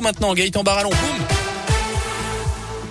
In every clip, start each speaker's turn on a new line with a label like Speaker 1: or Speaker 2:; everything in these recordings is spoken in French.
Speaker 1: maintenant. Gaëtan Barallon, boum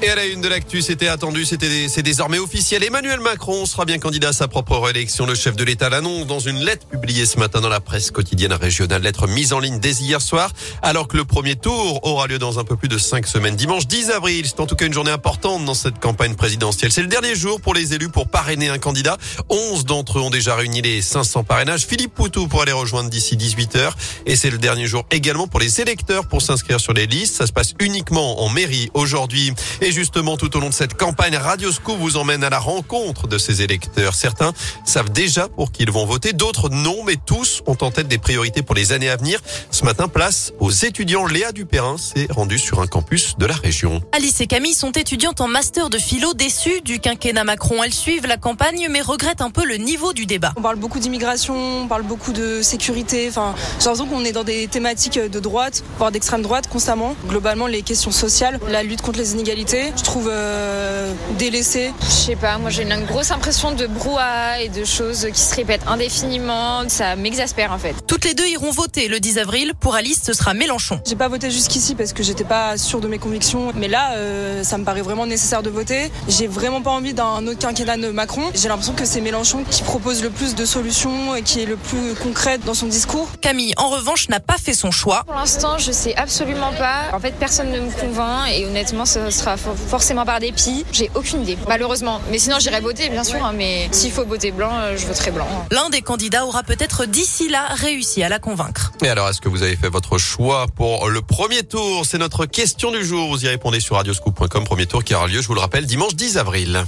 Speaker 2: et à la une de l'actu, c'était attendu, c'était c'est désormais officiel. Emmanuel Macron sera bien candidat à sa propre réélection. Le chef de l'État l'annonce dans une lettre publiée ce matin dans la presse quotidienne régionale. Lettre mise en ligne dès hier soir, alors que le premier tour aura lieu dans un peu plus de cinq semaines. Dimanche 10 avril, c'est en tout cas une journée importante dans cette campagne présidentielle. C'est le dernier jour pour les élus pour parrainer un candidat. 11 d'entre eux ont déjà réuni les 500 parrainages. Philippe Poutou pourra les rejoindre d'ici 18h. Et c'est le dernier jour également pour les électeurs pour s'inscrire sur les listes. Ça se passe uniquement en mairie aujourd'hui. Justement, tout au long de cette campagne, Radio Scoop vous emmène à la rencontre de ces électeurs. Certains savent déjà pour qui ils vont voter, d'autres non, mais tous ont en tête des priorités pour les années à venir. Ce matin, place aux étudiants. Léa Dupérin s'est rendue sur un campus de la région.
Speaker 3: Alice et Camille sont étudiantes en master de philo, déçues du quinquennat Macron. Elles suivent la campagne, mais regrettent un peu le niveau du débat.
Speaker 4: On parle beaucoup d'immigration, on parle beaucoup de sécurité. Enfin, j'ai l'impression qu'on est dans des thématiques de droite, voire d'extrême droite constamment. Globalement, les questions sociales, la lutte contre les inégalités, je trouve euh, délaissé?
Speaker 5: Je sais pas, moi j'ai une grosse impression de brouhaha et de choses qui se répètent indéfiniment. Ça m'exaspère en fait.
Speaker 3: Toutes les deux iront voter le 10 avril. Pour Alice, ce sera Mélenchon.
Speaker 4: J'ai pas voté jusqu'ici parce que j'étais pas sûre de mes convictions. Mais là, euh, ça me paraît vraiment nécessaire de voter. J'ai vraiment pas envie d'un autre quinquennat de Macron. J'ai l'impression que c'est Mélenchon qui propose le plus de solutions et qui est le plus concret dans son discours.
Speaker 3: Camille, en revanche, n'a pas fait son choix.
Speaker 5: Pour l'instant, je sais absolument pas. En fait, personne ne me convainc et honnêtement, ce sera forcément par dépit. J'ai aucune idée, malheureusement. Mais sinon, j'irai voter, bien sûr. Hein, mais s'il faut voter blanc, euh, je voterai blanc.
Speaker 3: L'un des candidats aura peut-être d'ici là réussi à la convaincre.
Speaker 2: Et alors, est-ce que vous avez fait votre choix pour le premier tour? C'est notre question du jour. Vous y répondez sur radioscoop.com. Premier tour qui aura lieu, je vous le rappelle, dimanche 10 avril.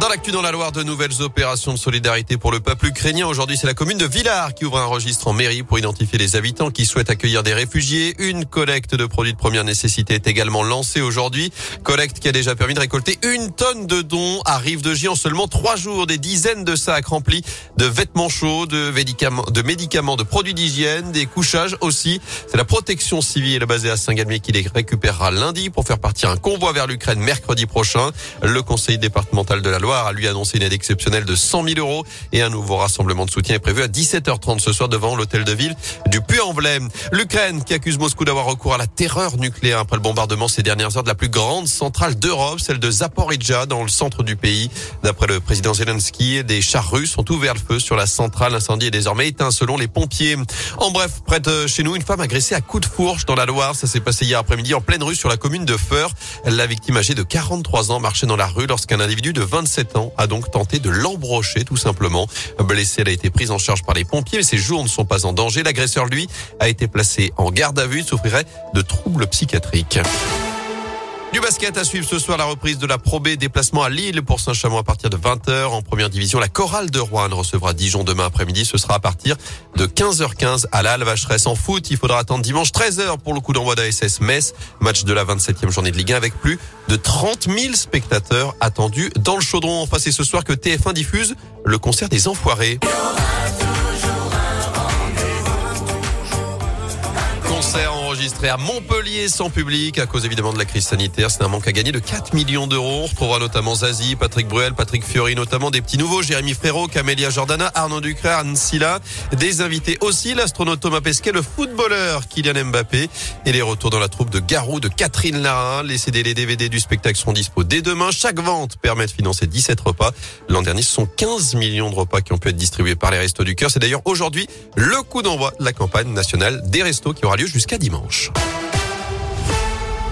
Speaker 2: Dans l'actu dans la Loire, de nouvelles opérations de solidarité pour le peuple ukrainien. Aujourd'hui, c'est la commune de Villars qui ouvre un registre en mairie pour identifier les habitants qui souhaitent accueillir des réfugiés. Une collecte de produits de première nécessité est également lancée aujourd'hui. Collecte qui a déjà permis de récolter une tonne de dons à Rive de J en seulement trois jours. Des dizaines de sacs remplis de vêtements chauds, de médicaments, de médicaments, de produits d'hygiène, des couchages aussi. C'est la protection civile basée à Saint-Galmier qui les récupérera lundi pour faire partir un convoi vers l'Ukraine mercredi prochain. Le conseil départemental de la Loire a lui annoncé une aide exceptionnelle de 100 000 euros et un nouveau rassemblement de soutien est prévu à 17h30 ce soir devant l'hôtel de ville du Puy-en-Velay. L'Ukraine qui accuse Moscou d'avoir recours à la terreur nucléaire après le bombardement ces dernières heures de la plus grande centrale d'Europe, celle de Zaporizhzhia dans le centre du pays. D'après le président Zelensky, des chars russes ont ouvert le feu sur la centrale. L'incendie est désormais éteint selon les pompiers. En bref, près de chez nous, une femme agressée à coups de fourche dans la Loire. Ça s'est passé hier après-midi en pleine rue sur la commune de Feur. La victime âgée de 43 ans marchait dans la rue lorsqu'un individu de 27 ans a donc tenté de l'embrocher tout simplement. Blessée, elle a été prise en charge par les pompiers, mais ses jours ne sont pas en danger. L'agresseur, lui, a été placé en garde à vue, souffrirait de troubles psychiatriques. Du basket à suivre ce soir, la reprise de la Pro B, déplacement à Lille pour Saint-Chamond à partir de 20h. En première division, la chorale de Rouen recevra Dijon demain après-midi. Ce sera à partir de 15h15 à la Vacheresse. En foot, il faudra attendre dimanche 13h pour le coup d'envoi d'ASS Metz. Match de la 27e journée de Ligue 1 avec plus de 30 000 spectateurs attendus dans le chaudron. Enfin, c'est ce soir que TF1 diffuse le concert des Enfoirés. Concert enregistré à Montpellier sans public à cause évidemment de la crise sanitaire. C'est un manque à gagner de 4 millions d'euros. On retrouvera notamment Zazie, Patrick Bruel, Patrick Fiori, notamment des petits nouveaux, Jérémy Frérot, Camélia Jordana, Arnaud Ducret, Anne. Des invités aussi, l'astronaute Thomas Pesquet, le footballeur Kylian Mbappé et les retours dans la troupe de Garou, de Catherine Larin. Les CD, les DVD du spectacle seront dispo dès demain. Chaque vente permet de financer 17 repas. L'an dernier, ce sont 15 millions de repas qui ont pu être distribués par les Restos du Cœur. C'est d'ailleurs aujourd'hui le coup d'envoi de la campagne nationale des Restos qui aura lieu jusqu'à dimanche. Mateusz.